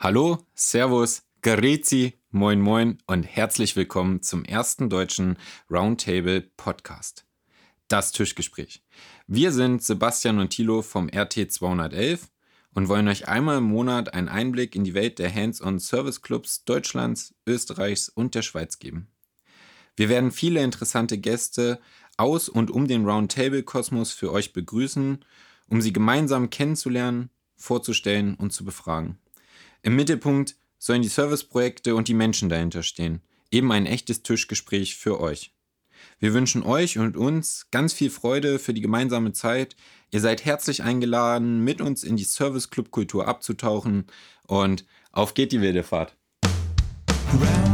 Hallo, Servus, Grüezi, Moin Moin und herzlich willkommen zum ersten deutschen Roundtable Podcast. Das Tischgespräch. Wir sind Sebastian und Thilo vom RT 211 und wollen euch einmal im Monat einen Einblick in die Welt der Hands-on Service Clubs Deutschlands, Österreichs und der Schweiz geben. Wir werden viele interessante Gäste aus und um den Roundtable-Kosmos für euch begrüßen, um sie gemeinsam kennenzulernen, vorzustellen und zu befragen. Im Mittelpunkt sollen die Serviceprojekte und die Menschen dahinter stehen. Eben ein echtes Tischgespräch für euch. Wir wünschen euch und uns ganz viel Freude für die gemeinsame Zeit. Ihr seid herzlich eingeladen, mit uns in die Service Club Kultur abzutauchen und auf geht die wilde Fahrt. Round